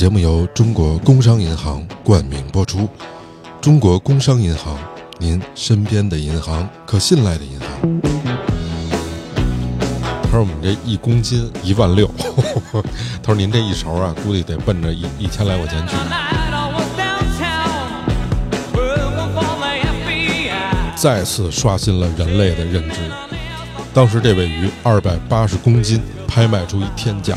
节目由中国工商银行冠名播出。中国工商银行，您身边的银行，可信赖的银行。他说：“我们这一公斤一万六。”他说：“您这一勺啊，估计得奔着一一千来块钱去。”再次刷新了人类的认知。当时这尾鱼二百八十公斤，拍卖出一天价。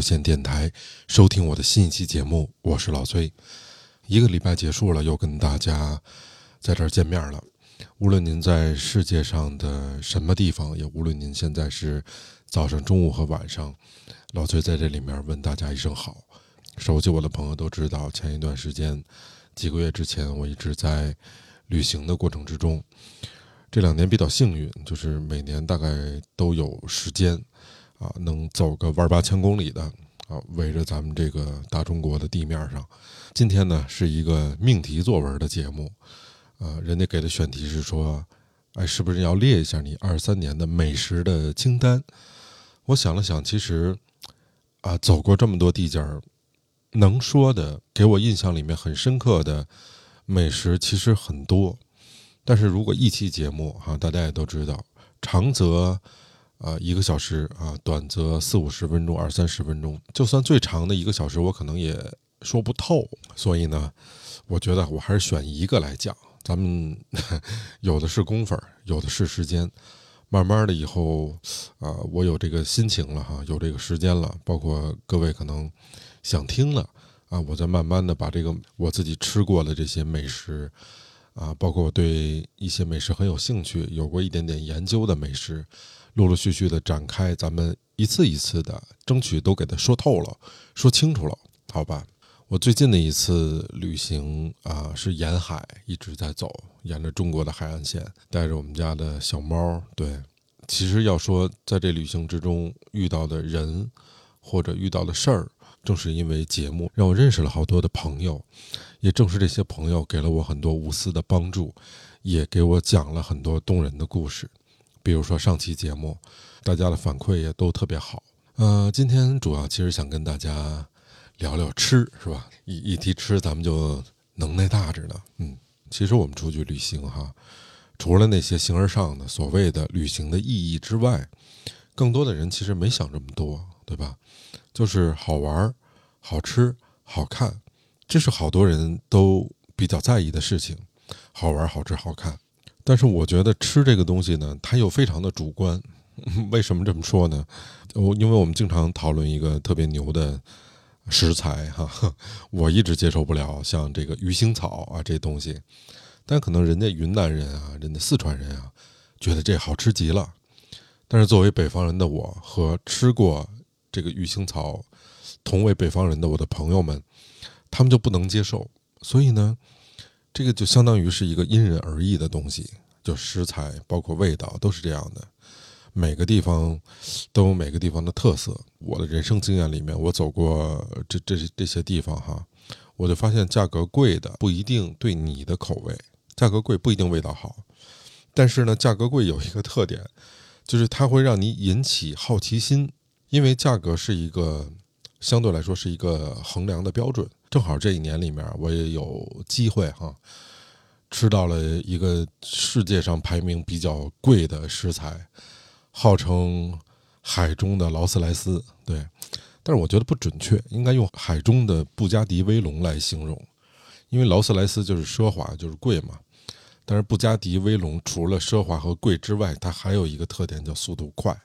有线电台，收听我的新一期节目。我是老崔。一个礼拜结束了，又跟大家在这儿见面了。无论您在世界上的什么地方，也无论您现在是早上、中午和晚上。老崔在这里面问大家一声好。熟悉我的朋友都知道，前一段时间，几个月之前，我一直在旅行的过程之中。这两年比较幸运，就是每年大概都有时间，啊，能走个万八千公里的，啊，围着咱们这个大中国的地面上。今天呢，是一个命题作文的节目，呃，人家给的选题是说，哎，是不是要列一下你二三年的美食的清单？我想了想，其实。啊，走过这么多地界儿，能说的给我印象里面很深刻的美食其实很多。但是如果一期节目哈，大家也都知道，长则啊一个小时啊，短则四五十分钟、二三十分钟，就算最长的一个小时，我可能也说不透。所以呢，我觉得我还是选一个来讲。咱们 有的是功夫，有的是时间。慢慢的以后，啊，我有这个心情了哈，有这个时间了，包括各位可能想听了，啊，我再慢慢的把这个我自己吃过的这些美食，啊，包括我对一些美食很有兴趣，有过一点点研究的美食，陆陆续续的展开，咱们一次一次的争取都给它说透了，说清楚了，好吧？我最近的一次旅行啊，是沿海一直在走，沿着中国的海岸线，带着我们家的小猫。对，其实要说在这旅行之中遇到的人或者遇到的事儿，正是因为节目让我认识了好多的朋友，也正是这些朋友给了我很多无私的帮助，也给我讲了很多动人的故事。比如说上期节目，大家的反馈也都特别好。呃，今天主要其实想跟大家。聊聊吃是吧？一一提吃，咱们就能耐大着呢。嗯，其实我们出去旅行哈，除了那些形而上的所谓的旅行的意义之外，更多的人其实没想这么多，对吧？就是好玩、好吃、好看，这是好多人都比较在意的事情。好玩、好吃、好看，但是我觉得吃这个东西呢，它又非常的主观。为什么这么说呢？我因为我们经常讨论一个特别牛的。食材哈，我一直接受不了像这个鱼腥草啊这东西，但可能人家云南人啊，人家四川人啊，觉得这好吃极了。但是作为北方人的我和吃过这个鱼腥草同为北方人的我的朋友们，他们就不能接受。所以呢，这个就相当于是一个因人而异的东西，就食材包括味道都是这样的。每个地方都有每个地方的特色。我的人生经验里面，我走过这这这些地方哈，我就发现价格贵的不一定对你的口味，价格贵不一定味道好。但是呢，价格贵有一个特点，就是它会让你引起好奇心，因为价格是一个相对来说是一个衡量的标准。正好这一年里面，我也有机会哈，吃到了一个世界上排名比较贵的食材。号称海中的劳斯莱斯，对，但是我觉得不准确，应该用海中的布加迪威龙来形容，因为劳斯莱斯就是奢华，就是贵嘛。但是布加迪威龙除了奢华和贵之外，它还有一个特点叫速度快。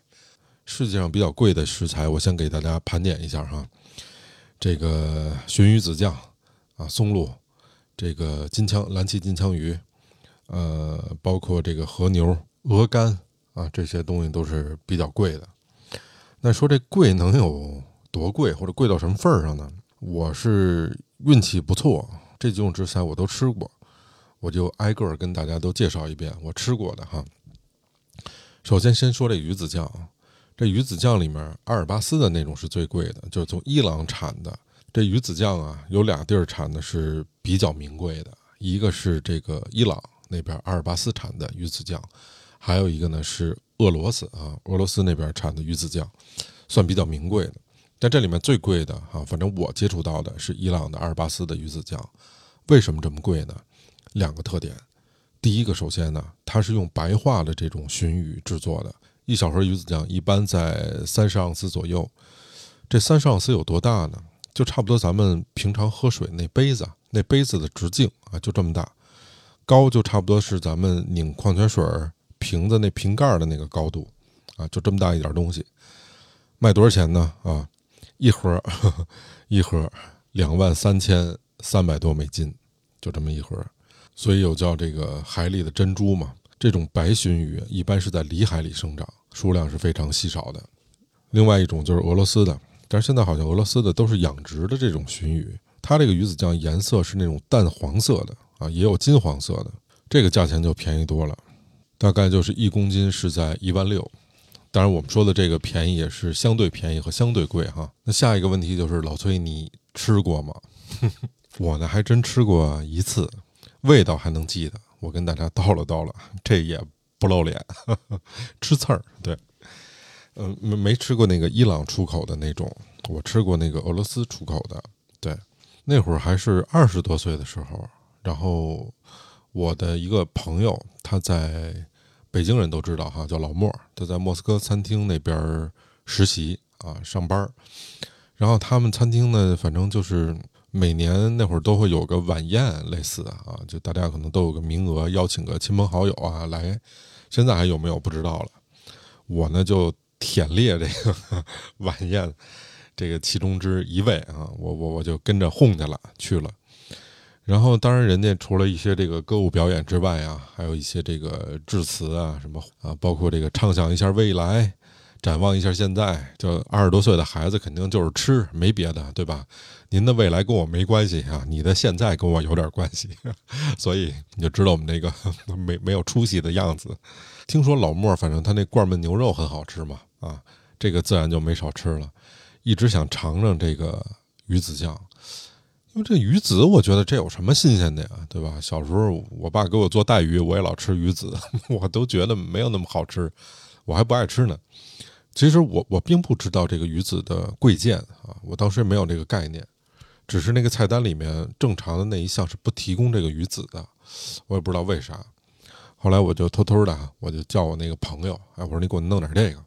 世界上比较贵的食材，我先给大家盘点一下哈。这个鲟鱼子酱啊，松露，这个金枪蓝鳍金枪鱼，呃，包括这个和牛、鹅肝。啊，这些东西都是比较贵的。那说这贵能有多贵，或者贵到什么份儿上呢？我是运气不错，这几种食材我都吃过，我就挨个儿跟大家都介绍一遍我吃过的哈。首先先说这鱼子酱啊，这鱼子酱里面阿尔巴斯的那种是最贵的，就是从伊朗产的。这鱼子酱啊，有俩地儿产的是比较名贵的，一个是这个伊朗那边阿尔巴斯产的鱼子酱。还有一个呢是俄罗斯啊，俄罗斯那边产的鱼子酱，算比较名贵的。但这里面最贵的哈，反正我接触到的是伊朗的阿尔巴斯的鱼子酱。为什么这么贵呢？两个特点。第一个，首先呢，它是用白化的这种鲟鱼制作的，一小盒鱼子酱一般在三十盎司左右。这三十盎司有多大呢？就差不多咱们平常喝水那杯子，那杯子的直径啊，就这么大。高就差不多是咱们拧矿泉水瓶子那瓶盖的那个高度，啊，就这么大一点东西，卖多少钱呢？啊，一盒，一盒两万三千三百多美金，就这么一盒。所以有叫这个海里的珍珠嘛。这种白鲟鱼一般是在里海里生长，数量是非常稀少的。另外一种就是俄罗斯的，但是现在好像俄罗斯的都是养殖的这种鲟鱼，它这个鱼子酱颜色是那种淡黄色的。啊，也有金黄色的，这个价钱就便宜多了，大概就是一公斤是在一万六。当然，我们说的这个便宜也是相对便宜和相对贵哈。那下一个问题就是，老崔，你吃过吗？我呢，还真吃过一次，味道还能记得。我跟大家叨了叨了，这也不露脸，吃刺儿。对，嗯，没没吃过那个伊朗出口的那种，我吃过那个俄罗斯出口的。对，那会儿还是二十多岁的时候。然后，我的一个朋友，他在北京人都知道哈，叫老莫，他在莫斯科餐厅那边实习啊，上班然后他们餐厅呢，反正就是每年那会儿都会有个晚宴类似的啊，就大家可能都有个名额，邀请个亲朋好友啊来。现在还有没有不知道了。我呢就忝列这个晚宴这个其中之一位啊，我我我就跟着哄去了，去了。然后，当然，人家除了一些这个歌舞表演之外啊，还有一些这个致辞啊，什么啊，包括这个畅想一下未来，展望一下现在。就二十多岁的孩子，肯定就是吃，没别的，对吧？您的未来跟我没关系啊，你的现在跟我有点关系，所以你就知道我们那个 没没有出息的样子。听说老莫，反正他那罐焖牛肉很好吃嘛，啊，这个自然就没少吃了，一直想尝尝这个鱼子酱。因为这鱼子，我觉得这有什么新鲜的呀，对吧？小时候我爸给我做带鱼，我也老吃鱼子，我都觉得没有那么好吃，我还不爱吃呢。其实我我并不知道这个鱼子的贵贱啊，我当时没有这个概念，只是那个菜单里面正常的那一项是不提供这个鱼子的，我也不知道为啥。后来我就偷偷的，我就叫我那个朋友，哎，我说你给我弄点这个。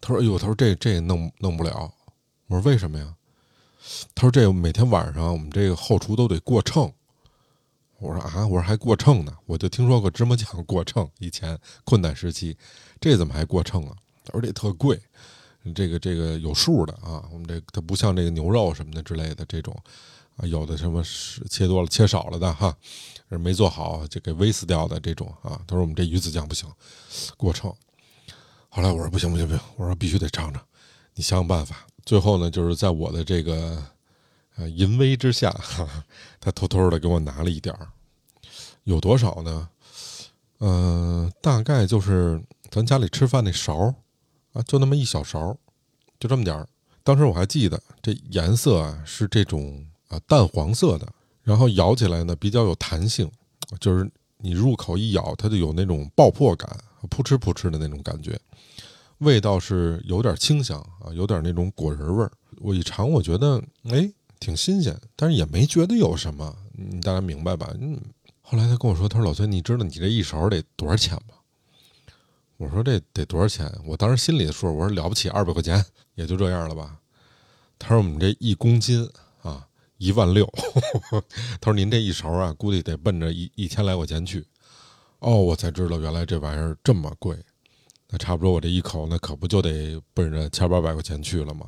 他说：“哎呦，他说这这弄弄不了。”我说：“为什么呀？”他说：“这每天晚上我们这个后厨都得过秤。”我说：“啊，我说还过秤呢？我就听说过芝麻酱过秤，以前困难时期，这怎么还过秤啊？”他说：“这特贵，这个这个有数的啊。我们这它不像这个牛肉什么的之类的这种啊，有的什么是切多了、切少了的哈，没做好就给煨死掉的这种啊。”他说：“我们这鱼子酱不行，过秤。”后来我说：“不行不行不行，我说必须得尝尝，你想想办法。”最后呢，就是在我的这个呃淫威之下哈，他偷偷的给我拿了一点儿，有多少呢？嗯，大概就是咱家里吃饭那勺啊，就那么一小勺，就这么点儿。当时我还记得这颜色啊是这种啊淡黄色的，然后咬起来呢比较有弹性，就是你入口一咬，它就有那种爆破感，扑哧扑哧的那种感觉。味道是有点清香啊，有点那种果仁味儿。我一尝，我觉得哎挺新鲜，但是也没觉得有什么。你大家明白吧？嗯。后来他跟我说：“他说老崔，你知道你这一勺得多少钱吗？”我说：“这得多少钱？”我当时心里的数，我说了不起，二百块钱也就这样了吧。他说：“我们这一公斤啊，一万六。”他说：“您这一勺啊，估计得奔着一一千来块钱去。”哦，我才知道原来这玩意儿这么贵。那差不多，我这一口那可不就得奔着千八百块钱去了吗？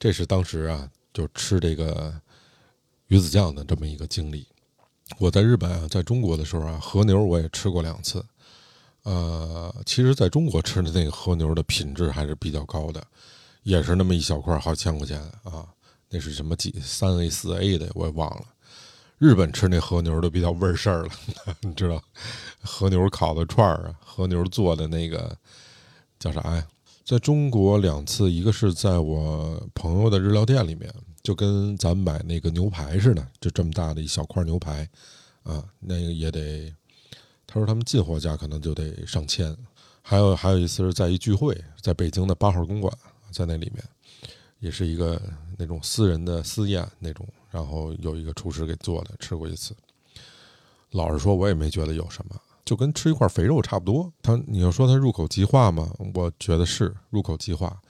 这是当时啊，就吃这个鱼子酱的这么一个经历。我在日本啊，在中国的时候啊，和牛我也吃过两次。呃，其实在中国吃的那个和牛的品质还是比较高的，也是那么一小块，好几千块钱啊。那是什么几三 A 四 A 的，我也忘了。日本吃那和牛都比较味儿事儿了，你知道，和牛烤的串儿啊，和牛做的那个。叫啥呀？在中国两次，一个是在我朋友的日料店里面，就跟咱买那个牛排似的，就这么大的一小块牛排，啊，那个也得，他说他们进货价可能就得上千。还有还有一次是在一聚会，在北京的八号公馆，在那里面，也是一个那种私人的私宴那种，然后有一个厨师给做的，吃过一次。老实说，我也没觉得有什么，就跟吃一块肥肉差不多。他你要说他入口即化吗？我觉得是入口即化，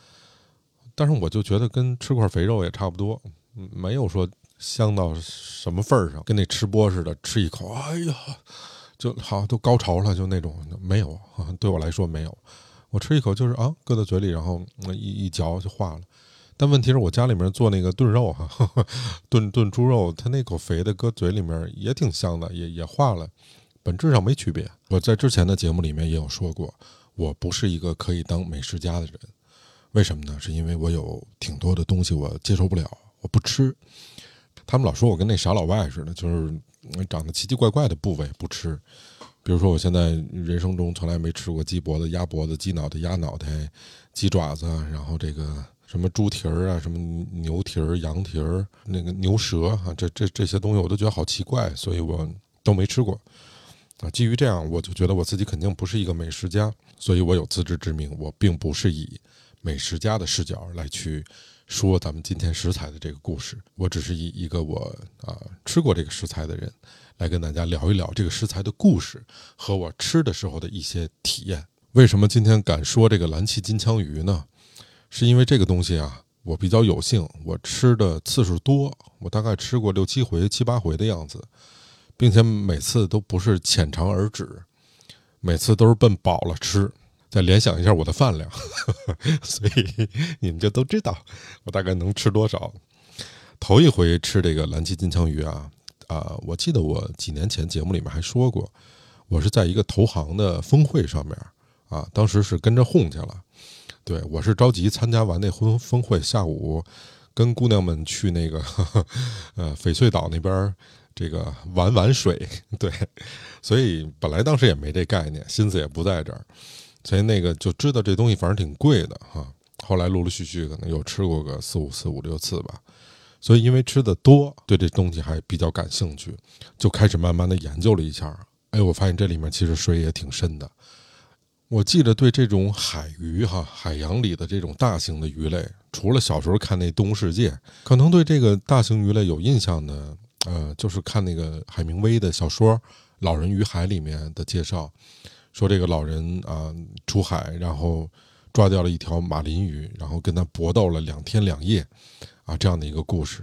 但是我就觉得跟吃块肥肉也差不多，没有说香到什么份儿上，跟那吃播似的，吃一口，哎呀。就好，都高潮了，就那种没有，对我来说没有。我吃一口就是啊，搁在嘴里，然后一一嚼就化了。但问题是我家里面做那个炖肉哈，炖炖猪肉，它那口肥的搁嘴里面也挺香的，也也化了，本质上没区别。我在之前的节目里面也有说过，我不是一个可以当美食家的人。为什么呢？是因为我有挺多的东西我接受不了，我不吃。他们老说我跟那傻老外似的，就是。长得奇奇怪怪的部位不吃，比如说我现在人生中从来没吃过鸡脖子、鸭脖子、鸡脑袋、鸭脑袋、鸡爪子，然后这个什么猪蹄儿啊、什么牛蹄儿、羊蹄儿、那个牛舌啊，这这这些东西我都觉得好奇怪，所以我都没吃过。啊，基于这样，我就觉得我自己肯定不是一个美食家，所以我有自知之明，我并不是以美食家的视角来去。说咱们今天食材的这个故事，我只是以一个我啊吃过这个食材的人，来跟大家聊一聊这个食材的故事和我吃的时候的一些体验。为什么今天敢说这个蓝鳍金枪鱼呢？是因为这个东西啊，我比较有幸，我吃的次数多，我大概吃过六七回、七八回的样子，并且每次都不是浅尝而止，每次都是奔饱了吃。再联想一下我的饭量，所以你们就都知道我大概能吃多少。头一回吃这个蓝鳍金枪鱼啊啊！我记得我几年前节目里面还说过，我是在一个投行的峰会上面啊，当时是跟着哄去了。对我是着急参加完那婚峰会，下午跟姑娘们去那个 呃翡翠岛那边这个玩玩水。对，所以本来当时也没这概念，心思也不在这儿。所以那个就知道这东西反正挺贵的哈，后来陆陆续续可能又吃过个四五次五六次吧，所以因为吃的多，对这东西还比较感兴趣，就开始慢慢的研究了一下。哎，我发现这里面其实水也挺深的。我记得对这种海鱼哈，海洋里的这种大型的鱼类，除了小时候看那《动物世界》，可能对这个大型鱼类有印象的，呃，就是看那个海明威的小说《老人与海》里面的介绍。说这个老人啊出海，然后抓掉了一条马林鱼，然后跟他搏斗了两天两夜，啊，这样的一个故事。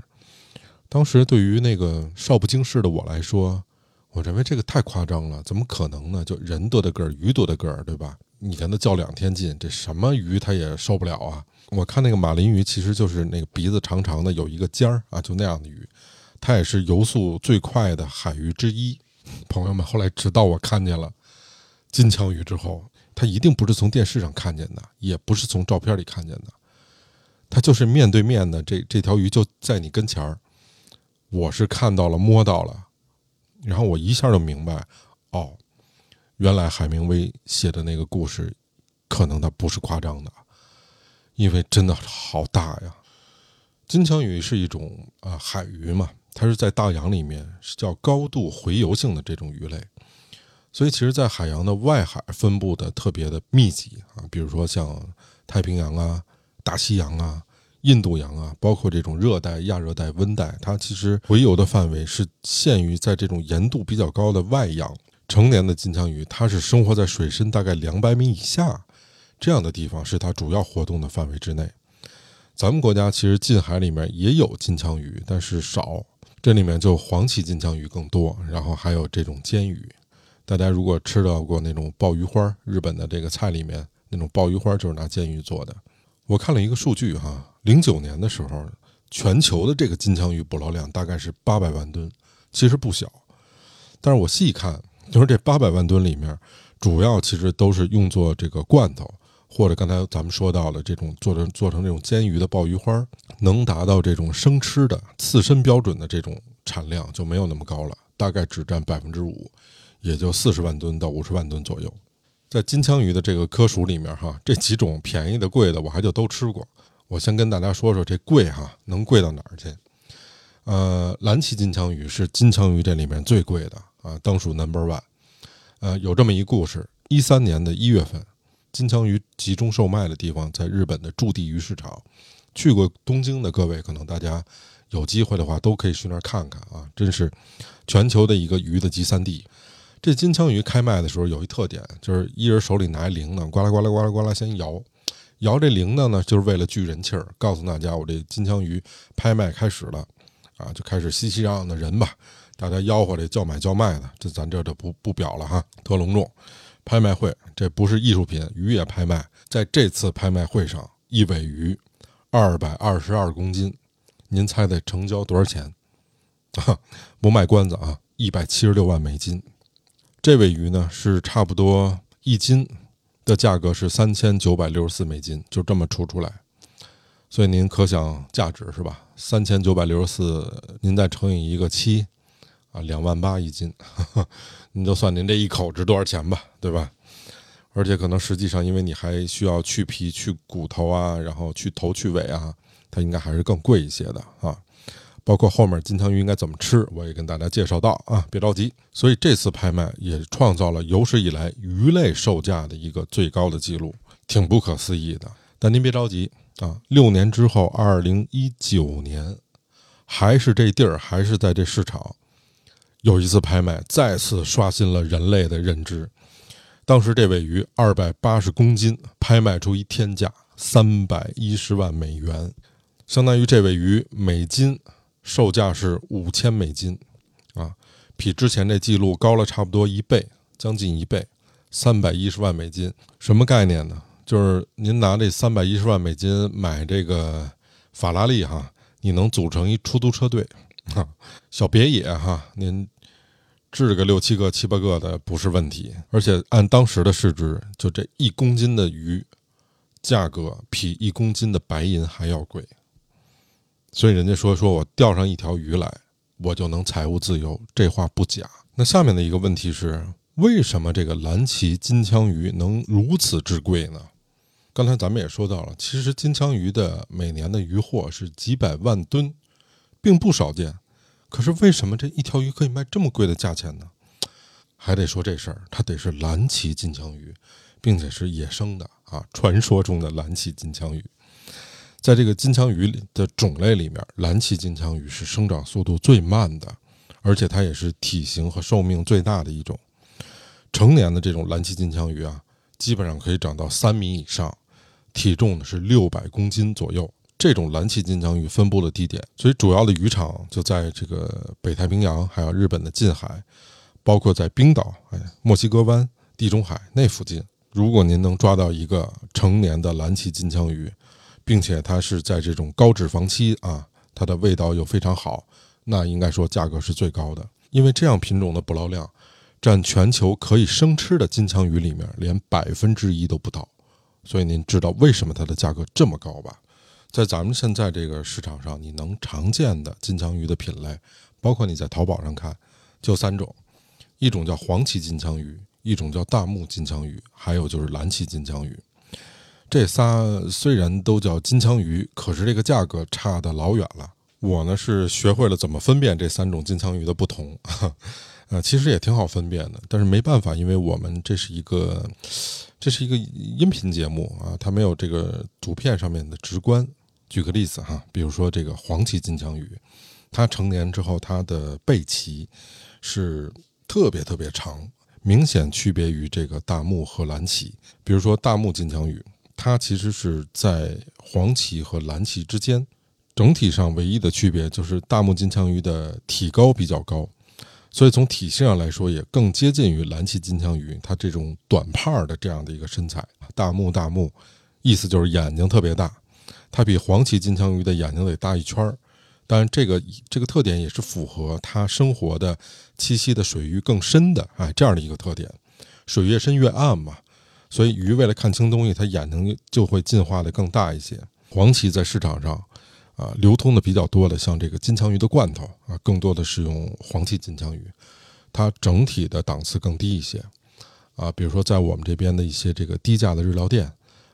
当时对于那个少不经事的我来说，我认为这个太夸张了，怎么可能呢？就人多的个儿，鱼多的个儿，对吧？你跟他较两天劲，这什么鱼他也受不了啊！我看那个马林鱼其实就是那个鼻子长长的，有一个尖儿啊，就那样的鱼，它也是游速最快的海鱼之一。朋友们，后来直到我看见了。金枪鱼之后，他一定不是从电视上看见的，也不是从照片里看见的，他就是面对面的，这这条鱼就在你跟前儿，我是看到了摸到了，然后我一下就明白，哦，原来海明威写的那个故事，可能他不是夸张的，因为真的好大呀。金枪鱼是一种啊海鱼嘛，它是在大洋里面是叫高度洄游性的这种鱼类。所以，其实，在海洋的外海分布的特别的密集啊，比如说像太平洋啊、大西洋啊、印度洋啊，包括这种热带、亚热带、温带，它其实洄游的范围是限于在这种盐度比较高的外洋。成年的金枪鱼，它是生活在水深大概两百米以下这样的地方，是它主要活动的范围之内。咱们国家其实近海里面也有金枪鱼，但是少，这里面就黄鳍金枪鱼更多，然后还有这种尖鱼。大家如果吃到过那种鲍鱼花，日本的这个菜里面那种鲍鱼花就是拿煎鱼做的。我看了一个数据哈，零九年的时候，全球的这个金枪鱼捕捞量大概是八百万吨，其实不小。但是我细看，就是这八百万吨里面，主要其实都是用作这个罐头，或者刚才咱们说到的这种做成做成这种煎鱼的鲍鱼花，能达到这种生吃的刺身标准的这种产量就没有那么高了，大概只占百分之五。也就四十万吨到五十万吨左右，在金枪鱼的这个科属里面，哈，这几种便宜的、贵的，我还就都吃过。我先跟大家说说这贵哈，能贵到哪儿去？呃，蓝鳍金枪鱼是金枪鱼这里面最贵的啊，当属 number one。呃，有这么一故事：一三年的一月份，金枪鱼集中售卖的地方在日本的筑地鱼市场。去过东京的各位，可能大家有机会的话都可以去那儿看看啊，真是全球的一个鱼的集散地。这金枪鱼开卖的时候有一特点，就是一人手里拿一铃铛，呱啦呱啦呱啦呱啦先摇，摇这铃铛呢，就是为了聚人气儿，告诉大家我这金枪鱼拍卖开始了啊，就开始熙熙攘攘的人吧。大家吆喝这叫买叫卖的，这咱这就不不表了哈，特隆重。拍卖会这不是艺术品，鱼也拍卖。在这次拍卖会上，一尾鱼二百二十二公斤，您猜猜成交多少钱？啊，不卖关子啊，一百七十六万美金。这尾鱼呢是差不多一斤的价格是三千九百六十四美金，就这么出出来。所以您可想价值是吧？三千九百六十四，您再乘以一个七。啊，两万八一斤，您就算您这一口值多少钱吧，对吧？而且可能实际上，因为你还需要去皮、去骨头啊，然后去头、去尾啊，它应该还是更贵一些的啊。包括后面金枪鱼应该怎么吃，我也跟大家介绍到啊，别着急。所以这次拍卖也创造了有史以来鱼类售价的一个最高的记录，挺不可思议的。但您别着急啊，六年之后，二零一九年，还是这地儿，还是在这市场。有一次拍卖，再次刷新了人类的认知。当时这尾鱼二百八十公斤，拍卖出一天价三百一十万美元，相当于这尾鱼每斤售价是五千美金，啊，比之前这记录高了差不多一倍，将近一倍，三百一十万美金，什么概念呢？就是您拿这三百一十万美金买这个法拉利哈，你能组成一出租车队。哈，小别野哈，您治个六七个、七八个的不是问题。而且按当时的市值，就这一公斤的鱼，价格比一公斤的白银还要贵。所以人家说说我钓上一条鱼来，我就能财务自由，这话不假。那下面的一个问题是，为什么这个蓝鳍金枪鱼能如此之贵呢？刚才咱们也说到了，其实金枪鱼的每年的渔获是几百万吨。并不少见，可是为什么这一条鱼可以卖这么贵的价钱呢？还得说这事儿，它得是蓝鳍金枪鱼，并且是野生的啊，传说中的蓝鳍金枪鱼。在这个金枪鱼的种类里面，蓝鳍金枪鱼是生长速度最慢的，而且它也是体型和寿命最大的一种。成年的这种蓝鳍金枪鱼啊，基本上可以长到三米以上，体重呢是六百公斤左右。这种蓝鳍金枪鱼分布的地点，所以主要的渔场就在这个北太平洋，还有日本的近海，包括在冰岛、哎墨西哥湾、地中海那附近。如果您能抓到一个成年的蓝鳍金枪鱼，并且它是在这种高脂肪期啊，它的味道又非常好，那应该说价格是最高的。因为这样品种的捕捞量，占全球可以生吃的金枪鱼里面连百分之一都不到。所以您知道为什么它的价格这么高吧？在咱们现在这个市场上，你能常见的金枪鱼的品类，包括你在淘宝上看，就三种：一种叫黄鳍金枪鱼，一种叫大目金枪鱼，还有就是蓝鳍金枪鱼。这仨虽然都叫金枪鱼，可是这个价格差得老远了。我呢是学会了怎么分辨这三种金枪鱼的不同，呃，其实也挺好分辨的，但是没办法，因为我们这是一个这是一个音频节目啊，它没有这个图片上面的直观。举个例子哈，比如说这个黄鳍金枪鱼，它成年之后，它的背鳍是特别特别长，明显区别于这个大目和蓝鳍。比如说大目金枪鱼，它其实是在黄鳍和蓝鳍之间，整体上唯一的区别就是大目金枪鱼的体高比较高，所以从体型上来说也更接近于蓝鳍金枪鱼它这种短胖的这样的一个身材。大目大目，意思就是眼睛特别大。它比黄鳍金枪鱼的眼睛得大一圈儿，当然这个这个特点也是符合它生活的栖息的水域更深的哎这样的一个特点，水越深越暗嘛，所以鱼为了看清东西，它眼睛就会进化的更大一些。黄鳍在市场上啊流通的比较多的，像这个金枪鱼的罐头啊，更多的是用黄鳍金枪鱼，它整体的档次更低一些啊，比如说在我们这边的一些这个低价的日料店。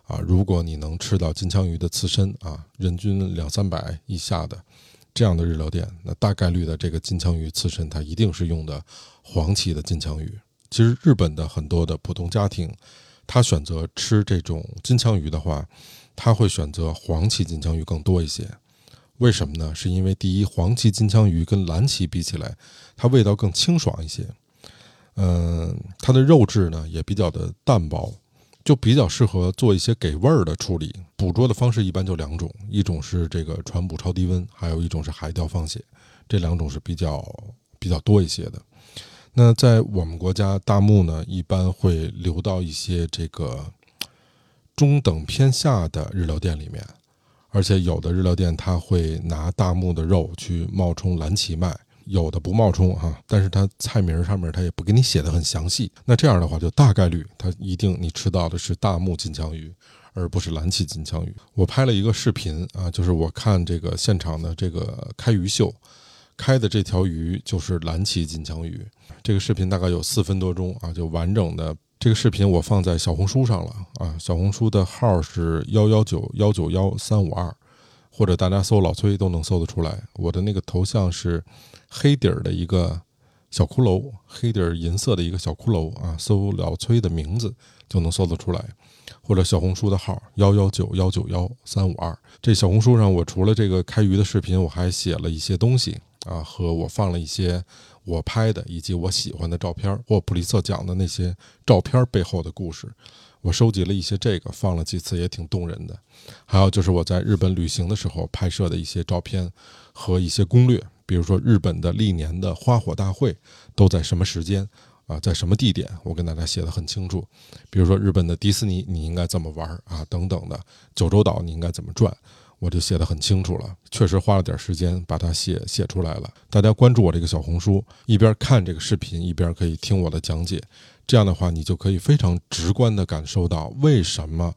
啊，如果你能吃到金枪鱼的刺身啊，人均两三百以下的这样的日料店，那大概率的这个金枪鱼刺身，它一定是用的黄鳍的金枪鱼。其实日本的很多的普通家庭，他选择吃这种金枪鱼的话，他会选择黄鳍金枪鱼更多一些。为什么呢？是因为第一，黄鳍金枪鱼跟蓝鳍比起来，它味道更清爽一些。嗯，它的肉质呢也比较的淡薄，就比较适合做一些给味儿的处理。捕捉的方式一般就两种，一种是这个船捕超低温，还有一种是海钓放血，这两种是比较比较多一些的。那在我们国家，大目呢一般会留到一些这个中等偏下的日料店里面，而且有的日料店他会拿大目的肉去冒充蓝鳍卖。有的不冒充哈，但是它菜名上面它也不给你写的很详细。那这样的话，就大概率它一定你吃到的是大目金枪鱼，而不是蓝鳍金枪鱼。我拍了一个视频啊，就是我看这个现场的这个开鱼秀，开的这条鱼就是蓝鳍金枪鱼。这个视频大概有四分多钟啊，就完整的这个视频我放在小红书上了啊，小红书的号是幺幺九幺九幺三五二，或者大家搜老崔都能搜得出来。我的那个头像是。黑底儿的一个小骷髅，黑底儿银色的一个小骷髅啊，搜老崔的名字就能搜得出来，或者小红书的号幺幺九幺九幺三五二。这小红书上，我除了这个开鱼的视频，我还写了一些东西啊，和我放了一些我拍的以及我喜欢的照片，或普利策奖的那些照片背后的故事。我收集了一些这个，放了几次也挺动人的。还有就是我在日本旅行的时候拍摄的一些照片和一些攻略。比如说日本的历年的花火大会都在什么时间啊，在什么地点？我跟大家写的很清楚。比如说日本的迪士尼你应该怎么玩啊，等等的。九州岛你应该怎么转，我就写的很清楚了。确实花了点时间把它写写出来了。大家关注我这个小红书，一边看这个视频，一边可以听我的讲解。这样的话，你就可以非常直观的感受到为什么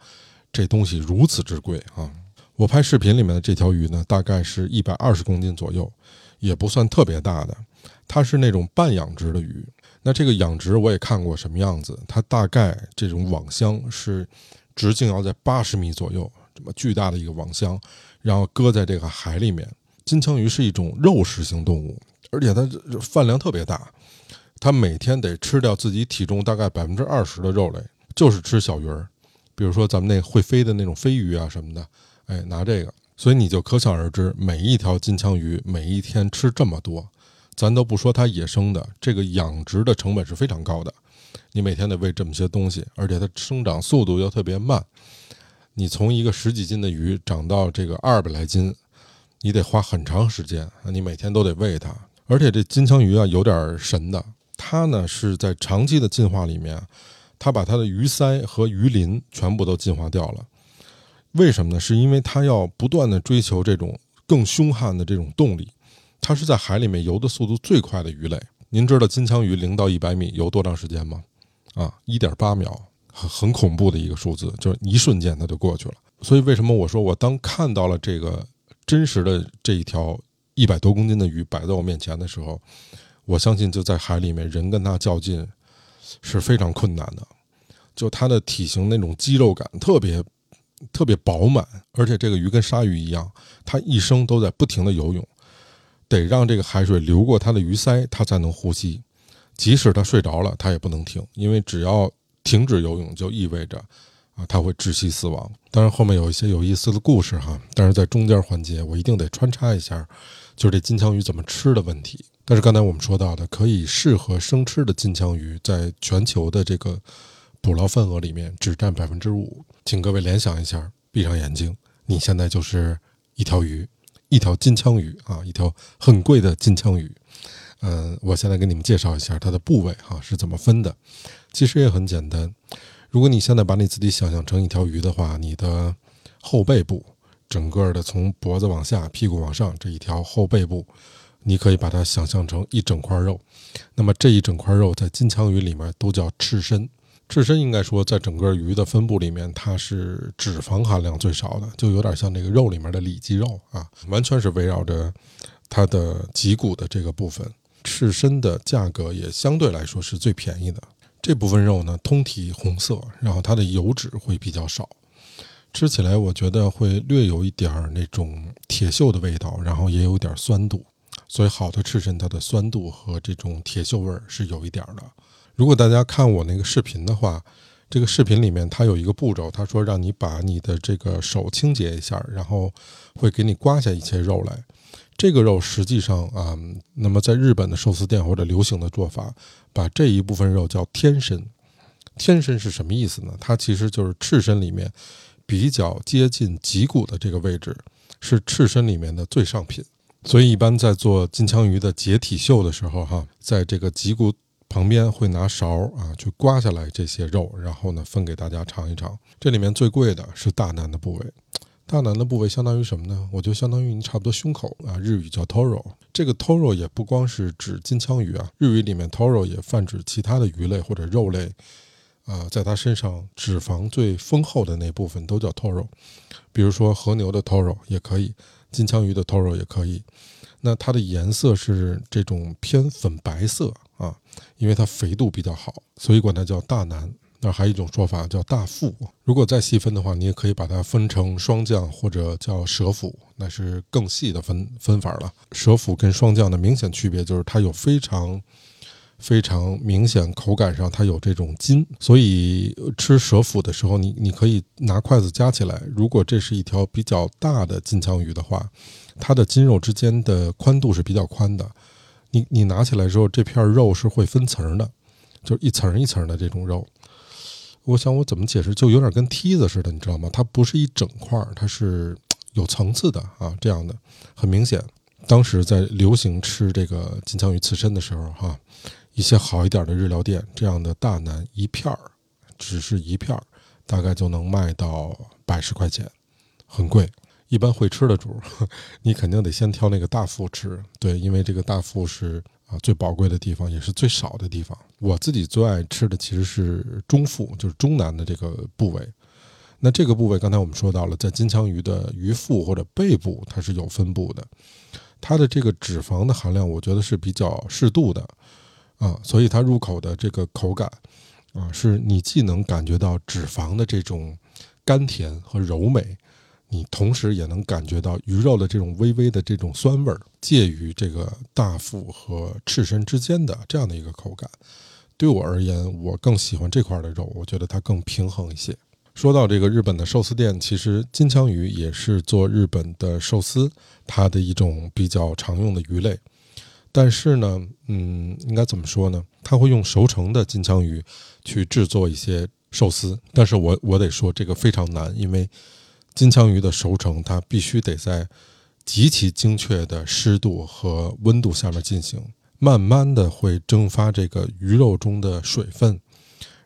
这东西如此之贵啊！我拍视频里面的这条鱼呢，大概是一百二十公斤左右。也不算特别大的，它是那种半养殖的鱼。那这个养殖我也看过什么样子，它大概这种网箱是直径要在八十米左右，么巨大的一个网箱，然后搁在这个海里面。金枪鱼是一种肉食性动物，而且它饭量特别大，它每天得吃掉自己体重大概百分之二十的肉类，就是吃小鱼儿，比如说咱们那会飞的那种飞鱼啊什么的，哎，拿这个。所以你就可想而知，每一条金枪鱼每一天吃这么多，咱都不说它野生的，这个养殖的成本是非常高的。你每天得喂这么些东西，而且它生长速度又特别慢。你从一个十几斤的鱼长到这个二百来斤，你得花很长时间！你每天都得喂它。而且这金枪鱼啊，有点神的，它呢是在长期的进化里面，它把它的鱼鳃和鱼鳞全部都进化掉了。为什么呢？是因为它要不断的追求这种更凶悍的这种动力，它是在海里面游的速度最快的鱼类。您知道金枪鱼零到一百米游多长时间吗？啊，一点八秒，很很恐怖的一个数字，就是一瞬间它就过去了。所以为什么我说我当看到了这个真实的这一条一百多公斤的鱼摆在我面前的时候，我相信就在海里面人跟它较劲是非常困难的。就它的体型那种肌肉感特别。特别饱满，而且这个鱼跟鲨鱼一样，它一生都在不停的游泳，得让这个海水流过它的鱼鳃，它才能呼吸。即使它睡着了，它也不能停，因为只要停止游泳，就意味着啊，它会窒息死亡。当然后面有一些有意思的故事哈，但是在中间环节我一定得穿插一下，就是这金枪鱼怎么吃的问题。但是刚才我们说到的，可以适合生吃的金枪鱼，在全球的这个。捕捞份额里面只占百分之五，请各位联想一下，闭上眼睛，你现在就是一条鱼，一条金枪鱼啊，一条很贵的金枪鱼。嗯，我现在给你们介绍一下它的部位哈是怎么分的，其实也很简单。如果你现在把你自己想象成一条鱼的话，你的后背部，整个的从脖子往下、屁股往上这一条后背部，你可以把它想象成一整块肉。那么这一整块肉在金枪鱼里面都叫赤身。赤身应该说，在整个鱼的分布里面，它是脂肪含量最少的，就有点像那个肉里面的里脊肉啊，完全是围绕着它的脊骨的这个部分。赤身的价格也相对来说是最便宜的。这部分肉呢，通体红色，然后它的油脂会比较少，吃起来我觉得会略有一点儿那种铁锈的味道，然后也有点酸度。所以好的赤身，它的酸度和这种铁锈味儿是有一点的。如果大家看我那个视频的话，这个视频里面它有一个步骤，他说让你把你的这个手清洁一下，然后会给你刮下一些肉来。这个肉实际上啊，那么在日本的寿司店或者流行的做法，把这一部分肉叫天身。天身是什么意思呢？它其实就是赤身里面比较接近脊骨的这个位置，是赤身里面的最上品。所以一般在做金枪鱼的解体秀的时候，哈，在这个脊骨旁边会拿勺啊去刮下来这些肉，然后呢分给大家尝一尝。这里面最贵的是大腩的部位，大腩的部位相当于什么呢？我就相当于你差不多胸口啊，日语叫 toro。这个 toro 也不光是指金枪鱼啊，日语里面 toro 也泛指其他的鱼类或者肉类。啊，在它身上脂肪最丰厚的那部分都叫 toro，比如说和牛的 toro 也可以，金枪鱼的 toro 也可以。那它的颜色是这种偏粉白色啊，因为它肥度比较好，所以管它叫大腩。那还有一种说法叫大腹。如果再细分的话，你也可以把它分成双降或者叫蛇腹，那是更细的分分法了。蛇腹跟双降的明显区别就是它有非常。非常明显，口感上它有这种筋，所以吃蛇腹的时候，你你可以拿筷子夹起来。如果这是一条比较大的金枪鱼的话，它的筋肉之间的宽度是比较宽的。你你拿起来之后，这片肉是会分层的，就一层一层的这种肉。我想我怎么解释，就有点跟梯子似的，你知道吗？它不是一整块，它是有层次的啊，这样的很明显。当时在流行吃这个金枪鱼刺身的时候，哈。一些好一点的日料店，这样的大腩一片儿，只是一片儿，大概就能卖到百十块钱，很贵。一般会吃的主，你肯定得先挑那个大腹吃，对，因为这个大腹是啊最宝贵的地方，也是最少的地方。我自己最爱吃的其实是中腹，就是中南的这个部位。那这个部位，刚才我们说到了，在金枪鱼的鱼腹或者背部，它是有分布的，它的这个脂肪的含量，我觉得是比较适度的。啊，所以它入口的这个口感，啊，是你既能感觉到脂肪的这种甘甜和柔美，你同时也能感觉到鱼肉的这种微微的这种酸味儿，介于这个大腹和赤身之间的这样的一个口感。对我而言，我更喜欢这块的肉，我觉得它更平衡一些。说到这个日本的寿司店，其实金枪鱼也是做日本的寿司它的一种比较常用的鱼类。但是呢，嗯，应该怎么说呢？他会用熟成的金枪鱼去制作一些寿司，但是我我得说这个非常难，因为金枪鱼的熟成它必须得在极其精确的湿度和温度下面进行，慢慢的会蒸发这个鱼肉中的水分，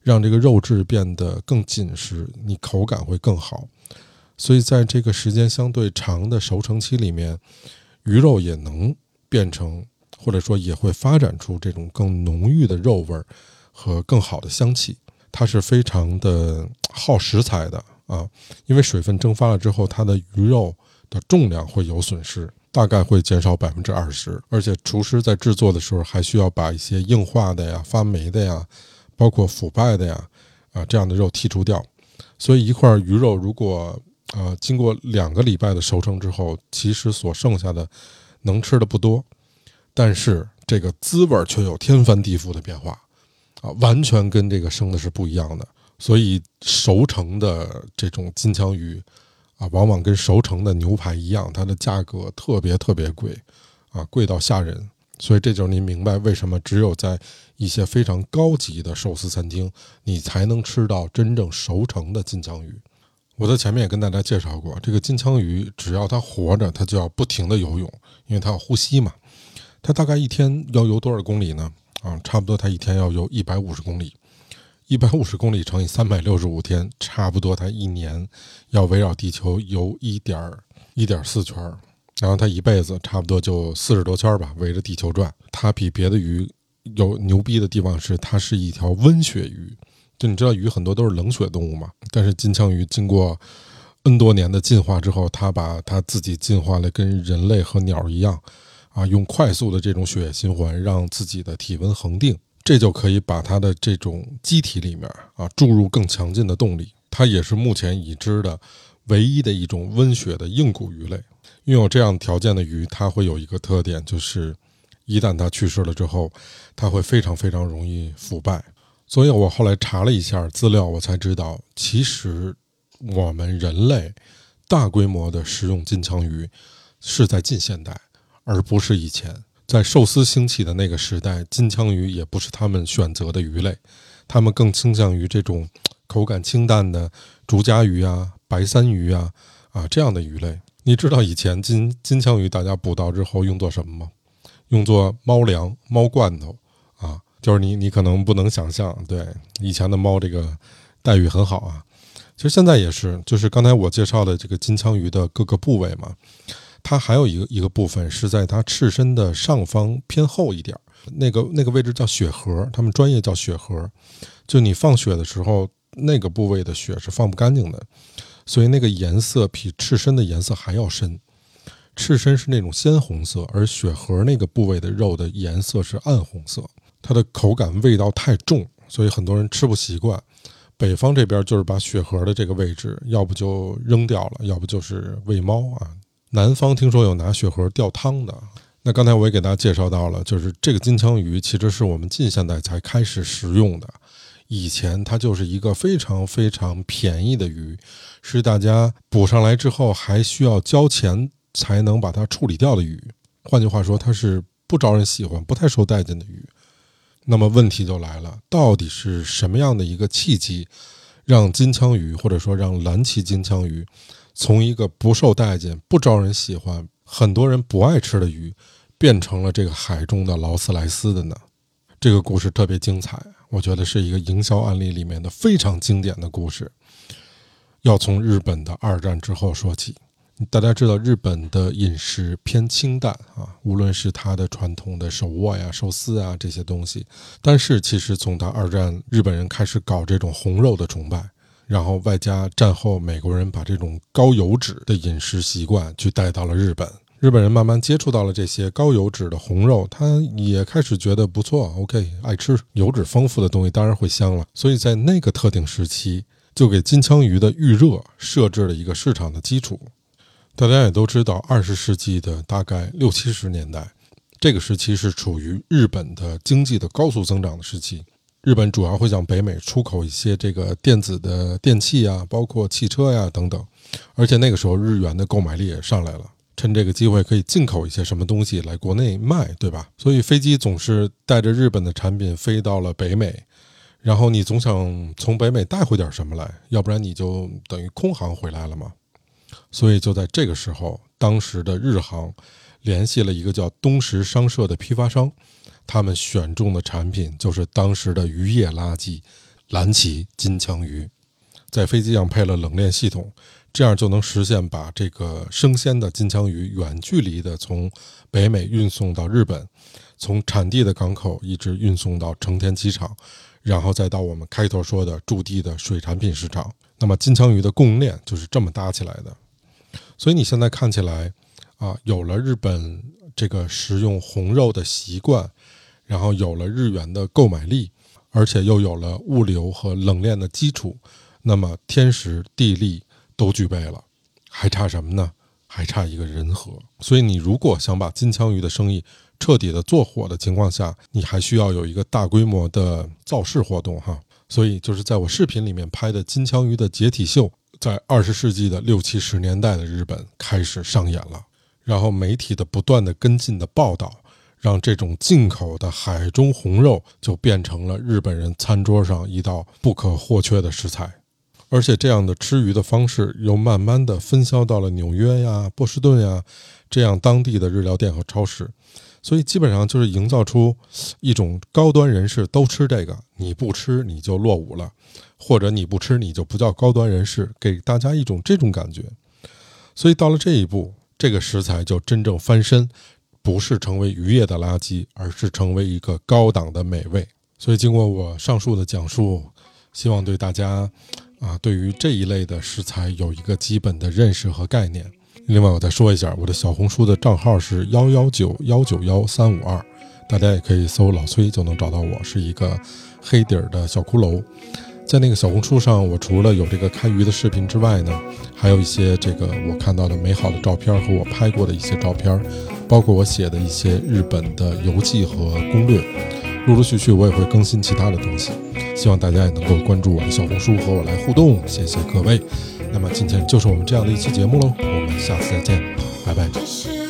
让这个肉质变得更紧实，你口感会更好。所以在这个时间相对长的熟成期里面，鱼肉也能变成。或者说也会发展出这种更浓郁的肉味和更好的香气，它是非常的耗食材的啊，因为水分蒸发了之后，它的鱼肉的重量会有损失，大概会减少百分之二十，而且厨师在制作的时候还需要把一些硬化的呀、发霉的呀、包括腐败的呀啊这样的肉剔除掉，所以一块鱼肉如果呃经过两个礼拜的熟成之后，其实所剩下的能吃的不多。但是这个滋味却有天翻地覆的变化，啊，完全跟这个生的是不一样的。所以熟成的这种金枪鱼，啊，往往跟熟成的牛排一样，它的价格特别特别贵，啊，贵到吓人。所以这就是您明白为什么只有在一些非常高级的寿司餐厅，你才能吃到真正熟成的金枪鱼。我在前面也跟大家介绍过，这个金枪鱼只要它活着，它就要不停的游泳，因为它要呼吸嘛。它大概一天要游多少公里呢？啊，差不多它一天要游一百五十公里，一百五十公里乘以三百六十五天，差不多它一年要围绕地球游一点一点四圈儿，然后它一辈子差不多就四十多圈吧，围着地球转。它比别的鱼有牛逼的地方是，它是一条温血鱼。就你知道鱼很多都是冷血动物嘛，但是金枪鱼经过 N 多年的进化之后，它把它自己进化了，跟人类和鸟一样。啊，用快速的这种血液循环，让自己的体温恒定，这就可以把它的这种机体里面啊注入更强劲的动力。它也是目前已知的唯一的一种温血的硬骨鱼类。拥有这样条件的鱼，它会有一个特点，就是一旦它去世了之后，它会非常非常容易腐败。所以我后来查了一下资料，我才知道，其实我们人类大规模的食用金枪鱼是在近现代，而不是以前。在寿司兴起的那个时代，金枪鱼也不是他们选择的鱼类，他们更倾向于这种口感清淡的竹荚鱼啊、白三鱼啊啊这样的鱼类。你知道以前金金枪鱼大家捕到之后用作什么吗？用作猫粮、猫罐头啊。就是你，你可能不能想象，对以前的猫这个待遇很好啊。其实现在也是，就是刚才我介绍的这个金枪鱼的各个部位嘛，它还有一个一个部分是在它赤身的上方偏后一点儿，那个那个位置叫血核，他们专业叫血核。就你放血的时候，那个部位的血是放不干净的，所以那个颜色比赤身的颜色还要深。赤身是那种鲜红色，而血核那个部位的肉的颜色是暗红色。它的口感味道太重，所以很多人吃不习惯。北方这边就是把血核的这个位置，要不就扔掉了，要不就是喂猫啊。南方听说有拿血盒吊汤的。那刚才我也给大家介绍到了，就是这个金枪鱼其实是我们近现代才开始食用的，以前它就是一个非常非常便宜的鱼，是大家捕上来之后还需要交钱才能把它处理掉的鱼。换句话说，它是不招人喜欢、不太受待见的鱼。那么问题就来了，到底是什么样的一个契机，让金枪鱼或者说让蓝鳍金枪鱼，从一个不受待见、不招人喜欢、很多人不爱吃的鱼，变成了这个海中的劳斯莱斯的呢？这个故事特别精彩，我觉得是一个营销案例里面的非常经典的故事。要从日本的二战之后说起。大家知道日本的饮食偏清淡啊，无论是它的传统的手握呀、寿司啊这些东西，但是其实从他二战日本人开始搞这种红肉的崇拜，然后外加战后美国人把这种高油脂的饮食习惯去带到了日本，日本人慢慢接触到了这些高油脂的红肉，他也开始觉得不错，OK，爱吃油脂丰富的东西当然会香了，所以在那个特定时期就给金枪鱼的预热设置了一个市场的基础。大家也都知道，二十世纪的大概六七十年代，这个时期是处于日本的经济的高速增长的时期。日本主要会向北美出口一些这个电子的电器啊，包括汽车呀等等。而且那个时候日元的购买力也上来了，趁这个机会可以进口一些什么东西来国内卖，对吧？所以飞机总是带着日本的产品飞到了北美，然后你总想从北美带回点什么来，要不然你就等于空航回来了嘛。所以就在这个时候，当时的日航联系了一个叫东石商社的批发商，他们选中的产品就是当时的渔业垃圾——蓝鳍金枪鱼，在飞机上配了冷链系统，这样就能实现把这个生鲜的金枪鱼远距离的从北美运送到日本，从产地的港口一直运送到成田机场，然后再到我们开头说的驻地的水产品市场。那么金枪鱼的供应链就是这么搭起来的。所以你现在看起来，啊，有了日本这个食用红肉的习惯，然后有了日元的购买力，而且又有了物流和冷链的基础，那么天时地利都具备了，还差什么呢？还差一个人和。所以你如果想把金枪鱼的生意彻底的做火的情况下，你还需要有一个大规模的造势活动哈。所以就是在我视频里面拍的金枪鱼的解体秀。在二十世纪的六七十年代的日本开始上演了，然后媒体的不断的跟进的报道，让这种进口的海中红肉就变成了日本人餐桌上一道不可或缺的食材，而且这样的吃鱼的方式又慢慢的分销到了纽约呀、波士顿呀这样当地的日料店和超市。所以基本上就是营造出一种高端人士都吃这个，你不吃你就落伍了，或者你不吃你就不叫高端人士，给大家一种这种感觉。所以到了这一步，这个食材就真正翻身，不是成为渔业的垃圾，而是成为一个高档的美味。所以经过我上述的讲述，希望对大家啊，对于这一类的食材有一个基本的认识和概念。另外，我再说一下，我的小红书的账号是幺幺九幺九幺三五二，大家也可以搜老崔就能找到我，是一个黑底儿的小骷髅。在那个小红书上，我除了有这个开鱼的视频之外呢，还有一些这个我看到的美好的照片和我拍过的一些照片，包括我写的一些日本的游记和攻略。陆陆续续，我也会更新其他的东西。希望大家也能够关注我的小红书和我来互动，谢谢各位。那么今天就是我们这样的一期节目喽，我们下次再见，拜拜。